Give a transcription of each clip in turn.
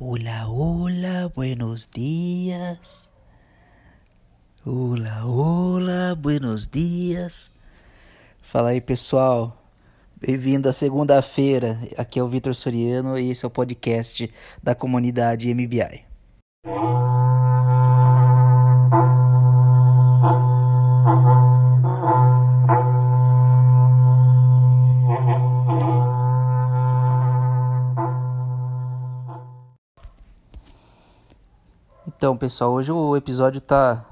Hola, hola, buenos dias. Hola, hola, buenos dias. Fala aí, pessoal. Bem-vindo à segunda-feira. Aqui é o Vitor Soriano e esse é o podcast da comunidade MBI. Então, pessoal, hoje o episódio tá,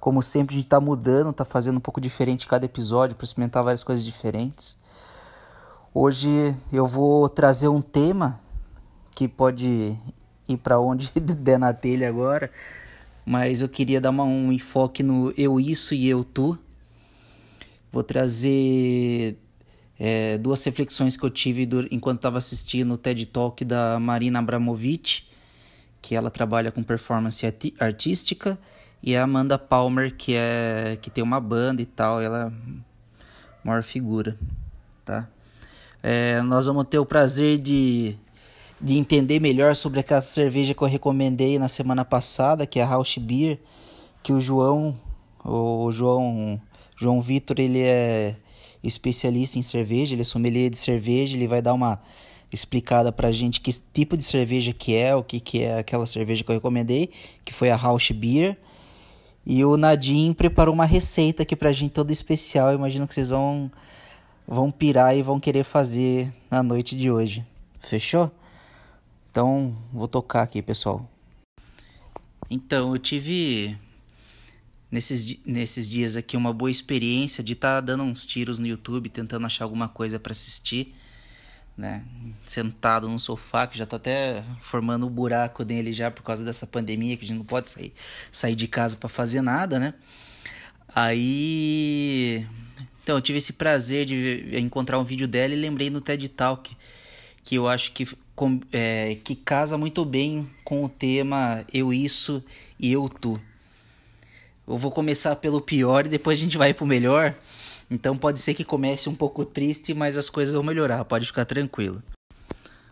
como sempre, a gente tá mudando, tá fazendo um pouco diferente cada episódio para experimentar várias coisas diferentes. Hoje eu vou trazer um tema que pode ir para onde der na telha agora, mas eu queria dar uma, um enfoque no eu isso e eu tu. Vou trazer é, duas reflexões que eu tive enquanto estava assistindo o TED Talk da Marina Abramovic que ela trabalha com performance artística, e a Amanda Palmer, que é que tem uma banda e tal, ela é maior figura, tá? É, nós vamos ter o prazer de, de entender melhor sobre aquela cerveja que eu recomendei na semana passada, que é a Rausch Beer, que o João, o João, João Vitor, ele é especialista em cerveja, ele é sommelier de cerveja, ele vai dar uma explicada pra gente que tipo de cerveja que é, o que, que é aquela cerveja que eu recomendei, que foi a Rausch Beer. E o Nadim preparou uma receita aqui pra gente toda especial. Eu imagino que vocês vão, vão pirar e vão querer fazer na noite de hoje. Fechou? Então, vou tocar aqui, pessoal. Então, eu tive nesses, nesses dias aqui uma boa experiência de estar tá dando uns tiros no YouTube, tentando achar alguma coisa para assistir né? Sentado no sofá, que já tá até formando um buraco nele já por causa dessa pandemia, que a gente não pode sair, sair de casa para fazer nada, né? Aí. Então, eu tive esse prazer de encontrar um vídeo dela e lembrei no TED Talk, que eu acho que, é, que casa muito bem com o tema Eu Isso e Eu Tu. Eu vou começar pelo pior e depois a gente vai pro melhor. Então pode ser que comece um pouco triste, mas as coisas vão melhorar, pode ficar tranquilo.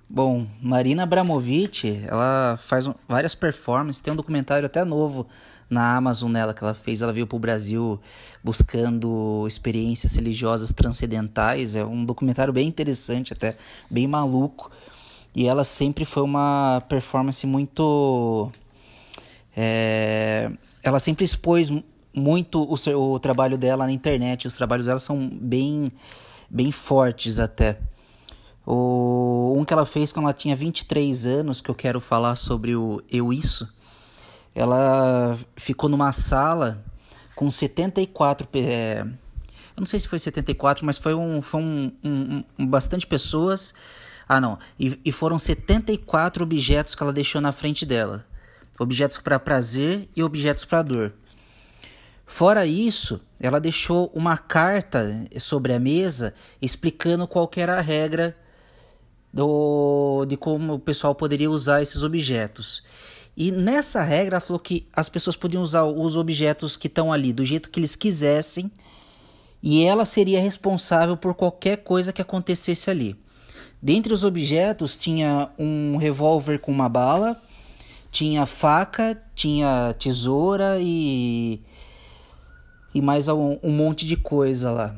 Bom, Marina Abramovic, ela faz várias performances, tem um documentário até novo na Amazon nela que ela fez, ela veio para o Brasil buscando experiências religiosas transcendentais, é um documentário bem interessante até, bem maluco, e ela sempre foi uma performance muito... É, ela sempre expôs muito o, seu, o trabalho dela na internet. Os trabalhos dela são bem, bem fortes até. O, um que ela fez quando ela tinha 23 anos, que eu quero falar sobre o Eu Isso. Ela ficou numa sala com 74. É, eu não sei se foi 74, mas foi um, foi um, um, um bastante pessoas. Ah, não. E, e foram 74 objetos que ela deixou na frente dela: objetos para prazer e objetos para dor. Fora isso, ela deixou uma carta sobre a mesa explicando qual era a regra do, de como o pessoal poderia usar esses objetos. E nessa regra ela falou que as pessoas podiam usar os objetos que estão ali do jeito que eles quisessem e ela seria responsável por qualquer coisa que acontecesse ali. Dentre os objetos tinha um revólver com uma bala, tinha faca, tinha tesoura e e mais um, um monte de coisa lá.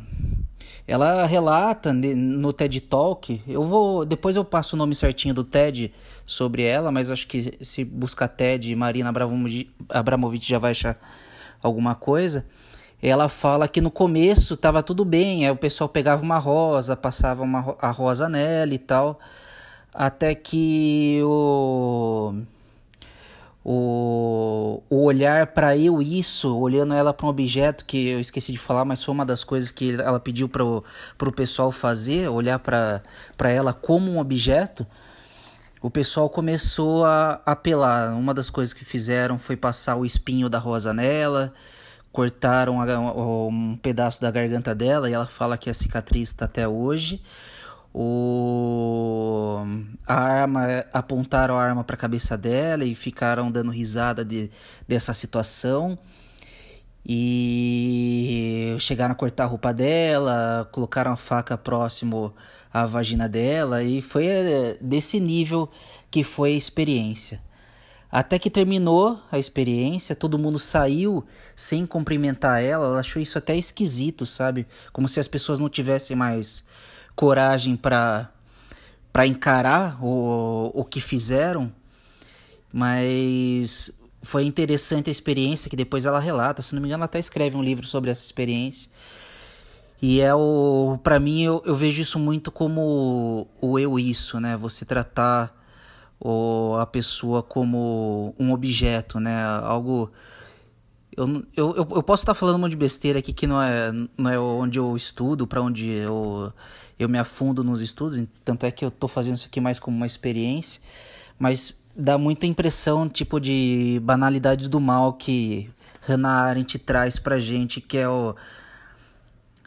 Ela relata no TED Talk, eu vou depois eu passo o nome certinho do TED sobre ela, mas acho que se buscar TED Marina Abramovic já vai achar alguma coisa. Ela fala que no começo estava tudo bem, aí o pessoal pegava uma rosa, passava uma, a rosa nela e tal, até que o o, o olhar para eu isso, olhando ela para um objeto que eu esqueci de falar, mas foi uma das coisas que ela pediu para o pessoal fazer, olhar para ela como um objeto, o pessoal começou a apelar. Uma das coisas que fizeram foi passar o espinho da rosa nela, cortaram um pedaço da garganta dela e ela fala que a cicatriz está até hoje o a arma apontaram a arma para a cabeça dela e ficaram dando risada de, dessa situação e chegaram a cortar a roupa dela, colocaram a faca próximo à vagina dela e foi eh, desse nível que foi a experiência. Até que terminou a experiência, todo mundo saiu sem cumprimentar ela. Ela achou isso até esquisito, sabe? Como se as pessoas não tivessem mais coragem para para encarar o, o que fizeram. Mas foi interessante a experiência que depois ela relata. Se não me engano, ela até escreve um livro sobre essa experiência. E é o. para mim, eu, eu vejo isso muito como o eu isso, né? Você tratar ou a pessoa como um objeto, né? Algo. Eu, eu, eu posso estar falando um monte de besteira aqui que não é, não é onde eu estudo, para onde eu, eu me afundo nos estudos, tanto é que eu estou fazendo isso aqui mais como uma experiência, mas dá muita impressão tipo de banalidade do mal que Hannah Arendt traz pra gente, que é o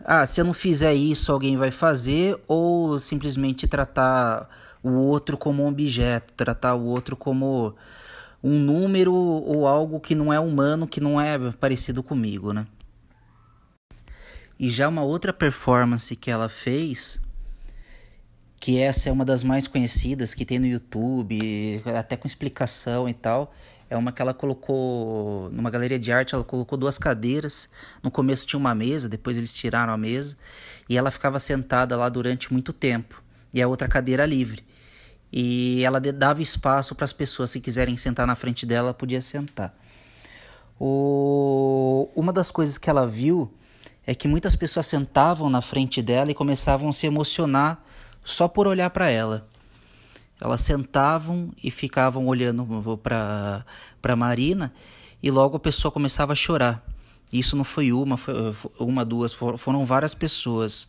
ah, se eu não fizer isso, alguém vai fazer, ou simplesmente tratar o outro como um objeto, tratar o outro como um número ou algo que não é humano, que não é parecido comigo, né? E já uma outra performance que ela fez, que essa é uma das mais conhecidas que tem no YouTube, até com explicação e tal, é uma que ela colocou numa galeria de arte, ela colocou duas cadeiras. No começo tinha uma mesa, depois eles tiraram a mesa e ela ficava sentada lá durante muito tempo e a outra cadeira livre. E ela dava espaço para as pessoas, se quiserem sentar na frente dela, podia sentar. O... Uma das coisas que ela viu é que muitas pessoas sentavam na frente dela e começavam a se emocionar só por olhar para ela. Elas sentavam e ficavam olhando para Marina e logo a pessoa começava a chorar. Isso não foi uma, foi uma, duas, foram várias pessoas.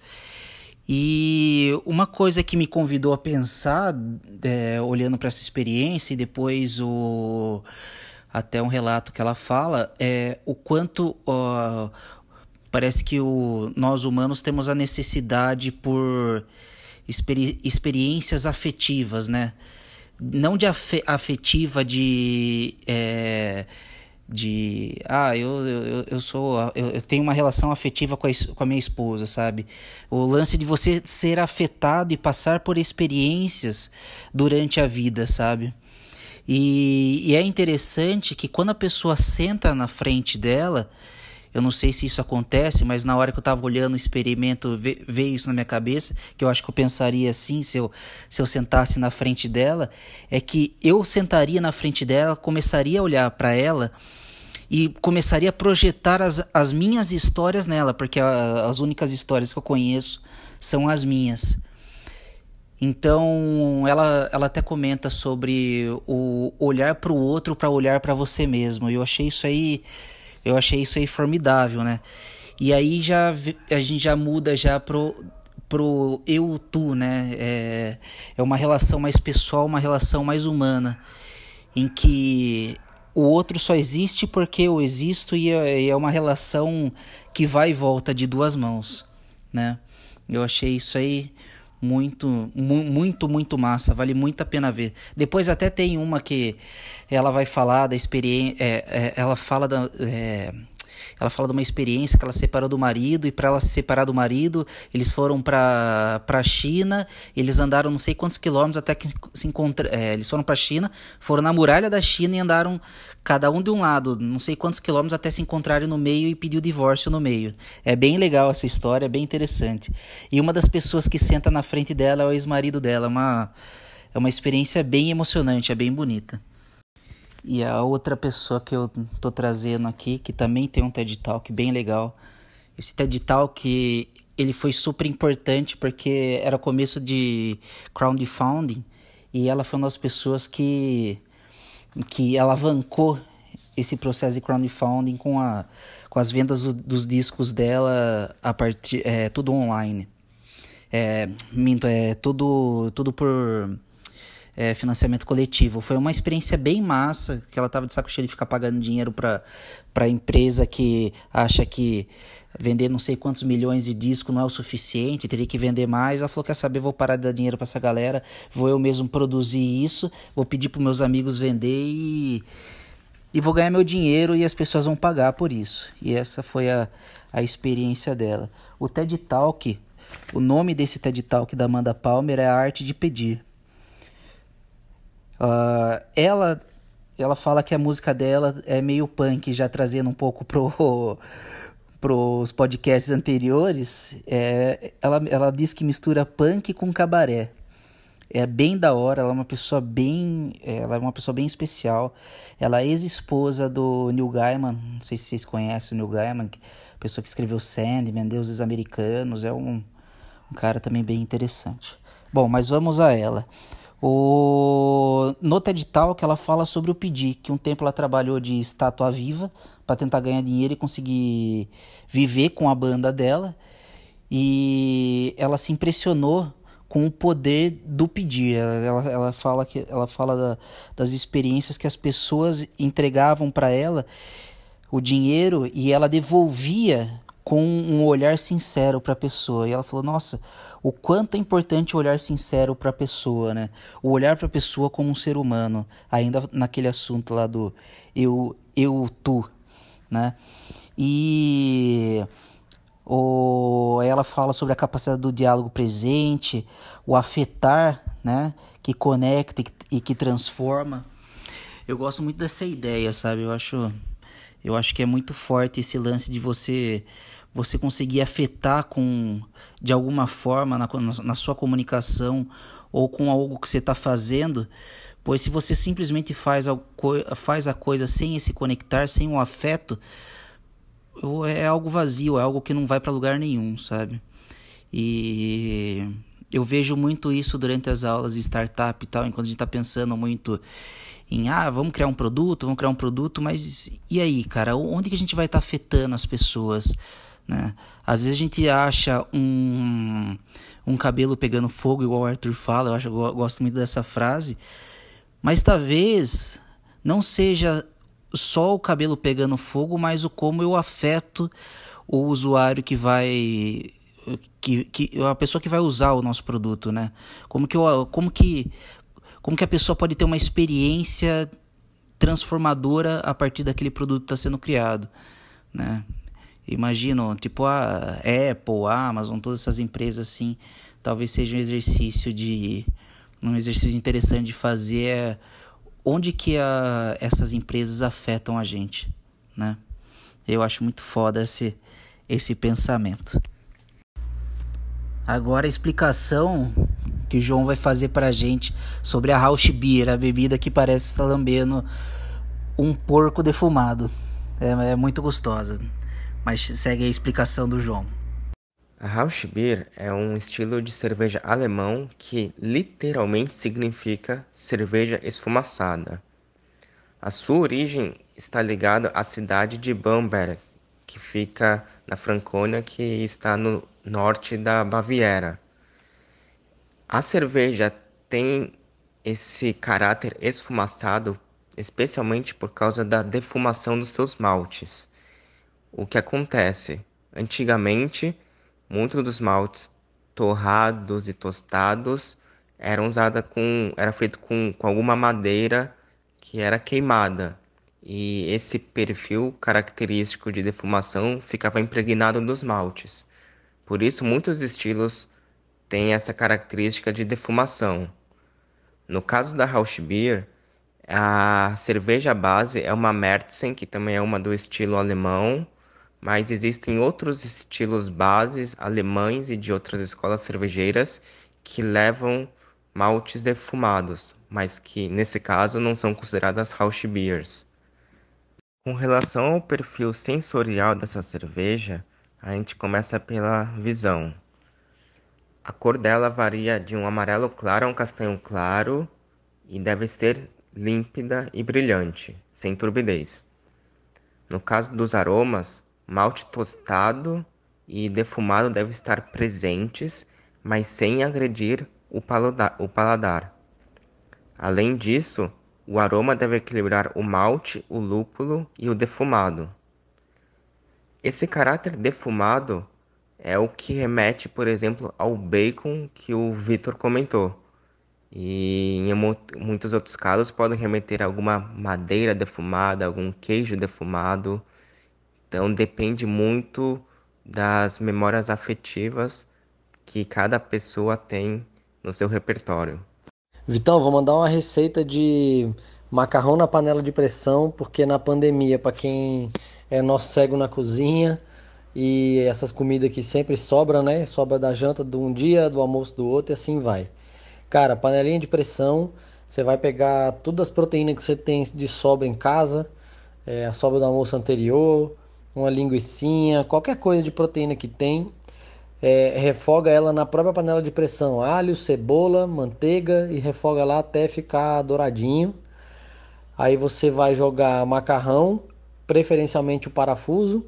E uma coisa que me convidou a pensar, é, olhando para essa experiência, e depois o, até um relato que ela fala, é o quanto ó, parece que o, nós humanos temos a necessidade por experi experiências afetivas, né? Não de afetiva de. É, de ah eu, eu, eu sou eu, eu tenho uma relação afetiva com a, com a minha esposa sabe? O lance de você ser afetado e passar por experiências durante a vida sabe? E, e é interessante que quando a pessoa senta na frente dela eu não sei se isso acontece, mas na hora que eu estava olhando o experimento, veio isso na minha cabeça, que eu acho que eu pensaria assim, se eu, se eu sentasse na frente dela, é que eu sentaria na frente dela, começaria a olhar para ela e começaria a projetar as, as minhas histórias nela, porque a, as únicas histórias que eu conheço são as minhas. Então, ela, ela até comenta sobre o olhar para o outro para olhar para você mesmo. Eu achei isso aí eu achei isso aí formidável, né? E aí já a gente já muda já pro pro eu tu, né? É, é uma relação mais pessoal, uma relação mais humana, em que o outro só existe porque eu existo e é, é uma relação que vai e volta de duas mãos, né? Eu achei isso aí muito, muito, muito massa. Vale muito a pena ver. Depois até tem uma que ela vai falar da experiência. É, é, ela fala da. É, ela fala de uma experiência que ela separou do marido e para ela se separar do marido, eles foram para para China, eles andaram não sei quantos quilômetros até que se encontra, é, eles foram para China, foram na muralha da China e andaram cada um de um lado, não sei quantos quilômetros até se encontrarem no meio e pedir o divórcio no meio. É bem legal essa história, é bem interessante. E uma das pessoas que senta na frente dela é o ex-marido dela, uma é uma experiência bem emocionante, é bem bonita. E a outra pessoa que eu tô trazendo aqui, que também tem um TED Talk bem legal. Esse TED Talk, ele foi super importante porque era começo de crowdfunding e ela foi uma das pessoas que que alavancou esse processo de crowdfunding com, a, com as vendas do, dos discos dela a partir é tudo online. É, minto, é tudo tudo por é, financiamento coletivo. Foi uma experiência bem massa, que ela estava de saco cheio de ficar pagando dinheiro para a empresa que acha que vender não sei quantos milhões de discos não é o suficiente, teria que vender mais. Ela falou: Quer saber, vou parar de dar dinheiro para essa galera, vou eu mesmo produzir isso, vou pedir para meus amigos vender e, e vou ganhar meu dinheiro e as pessoas vão pagar por isso. E essa foi a, a experiência dela. O TED Talk, o nome desse TED Talk da Amanda Palmer é A Arte de Pedir. Uh, ela ela fala que a música dela é meio punk, já trazendo um pouco pro pros podcasts anteriores. É, ela, ela diz que mistura punk com cabaré. É bem da hora, ela é uma pessoa bem, ela é uma pessoa bem especial. Ela é ex-esposa do Neil Gaiman, não sei se vocês conhecem o Neil Gaiman, pessoa que escreveu Sandman, Deuses Americanos, é um, um cara também bem interessante. Bom, mas vamos a ela. O... No TED Talk ela fala sobre o pedir, que um tempo ela trabalhou de estátua viva para tentar ganhar dinheiro e conseguir viver com a banda dela. E ela se impressionou com o poder do pedir. Ela, ela fala que ela fala da, das experiências que as pessoas entregavam para ela o dinheiro e ela devolvia com um olhar sincero para a pessoa. E ela falou: "Nossa, o quanto é importante o olhar sincero para a pessoa, né? O olhar para a pessoa como um ser humano, ainda naquele assunto lá do eu, eu, tu, né? E o, ela fala sobre a capacidade do diálogo presente, o afetar, né? Que conecta e que transforma. Eu gosto muito dessa ideia, sabe? Eu acho, eu acho que é muito forte esse lance de você você conseguir afetar com de alguma forma na, na sua comunicação ou com algo que você está fazendo, pois se você simplesmente faz a, faz a coisa sem esse conectar, sem o um afeto, é algo vazio, é algo que não vai para lugar nenhum, sabe? E eu vejo muito isso durante as aulas de startup e tal, enquanto a gente está pensando muito em ah, vamos criar um produto, vamos criar um produto, mas e aí, cara, onde que a gente vai estar tá afetando as pessoas? Né? Às vezes a gente acha um, um cabelo pegando fogo, igual o Arthur fala, eu, acho, eu gosto muito dessa frase, mas talvez não seja só o cabelo pegando fogo, mas o como eu afeto o usuário que vai que, que a pessoa que vai usar o nosso produto, né? Como que eu, como que como que a pessoa pode ter uma experiência transformadora a partir daquele produto que está sendo criado, né? Imagino, tipo a Apple, a Amazon, todas essas empresas assim, talvez seja um exercício de um exercício interessante de fazer é onde que a, essas empresas afetam a gente, né? Eu acho muito foda esse esse pensamento. Agora a explicação que o João vai fazer pra gente sobre a Rausch Beer, a bebida que parece estar lambendo um porco defumado. É, é muito gostosa. Mas segue a explicação do João. A Rauschbier é um estilo de cerveja alemão que literalmente significa cerveja esfumaçada. A sua origem está ligada à cidade de Bamberg, que fica na Franconia, que está no norte da Baviera. A cerveja tem esse caráter esfumaçado, especialmente por causa da defumação dos seus maltes. O que acontece? Antigamente, muitos dos maltes torrados e tostados eram usada com era feito com, com alguma madeira que era queimada e esse perfil característico de defumação ficava impregnado nos maltes. Por isso muitos estilos têm essa característica de defumação. No caso da Rausch Beer, a cerveja base é uma Märzen, que também é uma do estilo alemão, mas existem outros estilos bases alemães e de outras escolas cervejeiras que levam maltes defumados, mas que nesse caso não são consideradas Rausch Beers. Com relação ao perfil sensorial dessa cerveja, a gente começa pela visão. A cor dela varia de um amarelo claro a um castanho claro e deve ser límpida e brilhante, sem turbidez. No caso dos aromas, Malte tostado e defumado devem estar presentes, mas sem agredir o. O paladar. Além disso, o aroma deve equilibrar o malte, o lúpulo e o defumado. Esse caráter defumado é o que remete, por exemplo, ao bacon que o Vitor comentou. E em muitos outros casos pode remeter a alguma madeira defumada, algum queijo defumado. Então depende muito das memórias afetivas que cada pessoa tem no seu repertório. Vitão, vou mandar uma receita de macarrão na panela de pressão, porque na pandemia, para quem é nosso cego na cozinha e essas comidas que sempre sobram, né? Sobra da janta de um dia, do almoço do outro e assim vai. Cara, panelinha de pressão, você vai pegar todas as proteínas que você tem de sobra em casa, é, a sobra do almoço anterior, uma linguiçinha, qualquer coisa de proteína que tem, é, refoga ela na própria panela de pressão, alho, cebola, manteiga e refoga lá até ficar douradinho. Aí você vai jogar macarrão, preferencialmente o parafuso.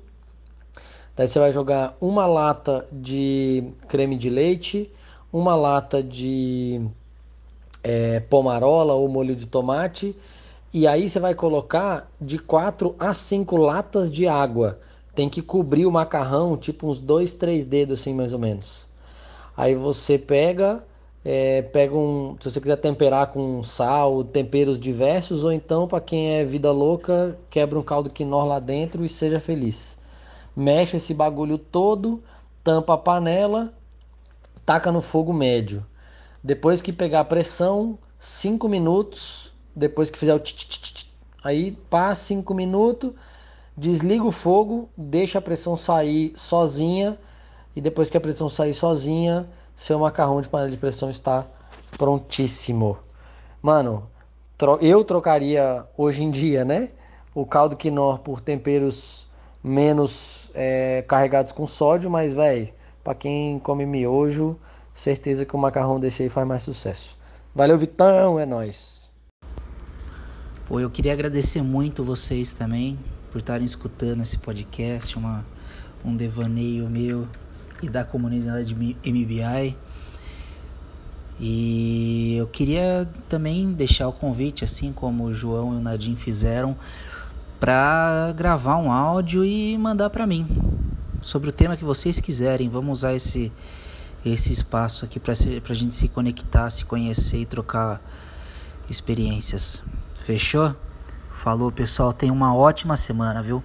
Daí você vai jogar uma lata de creme de leite, uma lata de é, pomarola ou molho de tomate. E aí você vai colocar de 4 a 5 latas de água tem que cobrir o macarrão, tipo uns dois, três dedos assim mais ou menos. Aí você pega, é, pega um, se você quiser temperar com sal, temperos diversos, ou então para quem é vida louca, quebra um caldo quinor lá dentro e seja feliz. Mexe esse bagulho todo, tampa a panela, taca no fogo médio. Depois que pegar a pressão, 5 minutos, depois que fizer o tch, tch, tch, aí passa 5 minutos Desliga o fogo, deixa a pressão sair sozinha e depois que a pressão sair sozinha, seu macarrão de panela de pressão está prontíssimo. Mano, eu trocaria hoje em dia, né? O caldo quinor por temperos menos é, carregados com sódio, mas velho, para quem come miojo, certeza que o macarrão desse aí faz mais sucesso. Valeu, Vitão, é nós. Pô, eu queria agradecer muito vocês também por estarem escutando esse podcast, uma, um devaneio meu e da comunidade MBI. E eu queria também deixar o convite, assim como o João e o Nadim fizeram, para gravar um áudio e mandar para mim sobre o tema que vocês quiserem. Vamos usar esse, esse espaço aqui para a gente se conectar, se conhecer e trocar experiências. Fechou? Falou, pessoal. Tenha uma ótima semana, viu?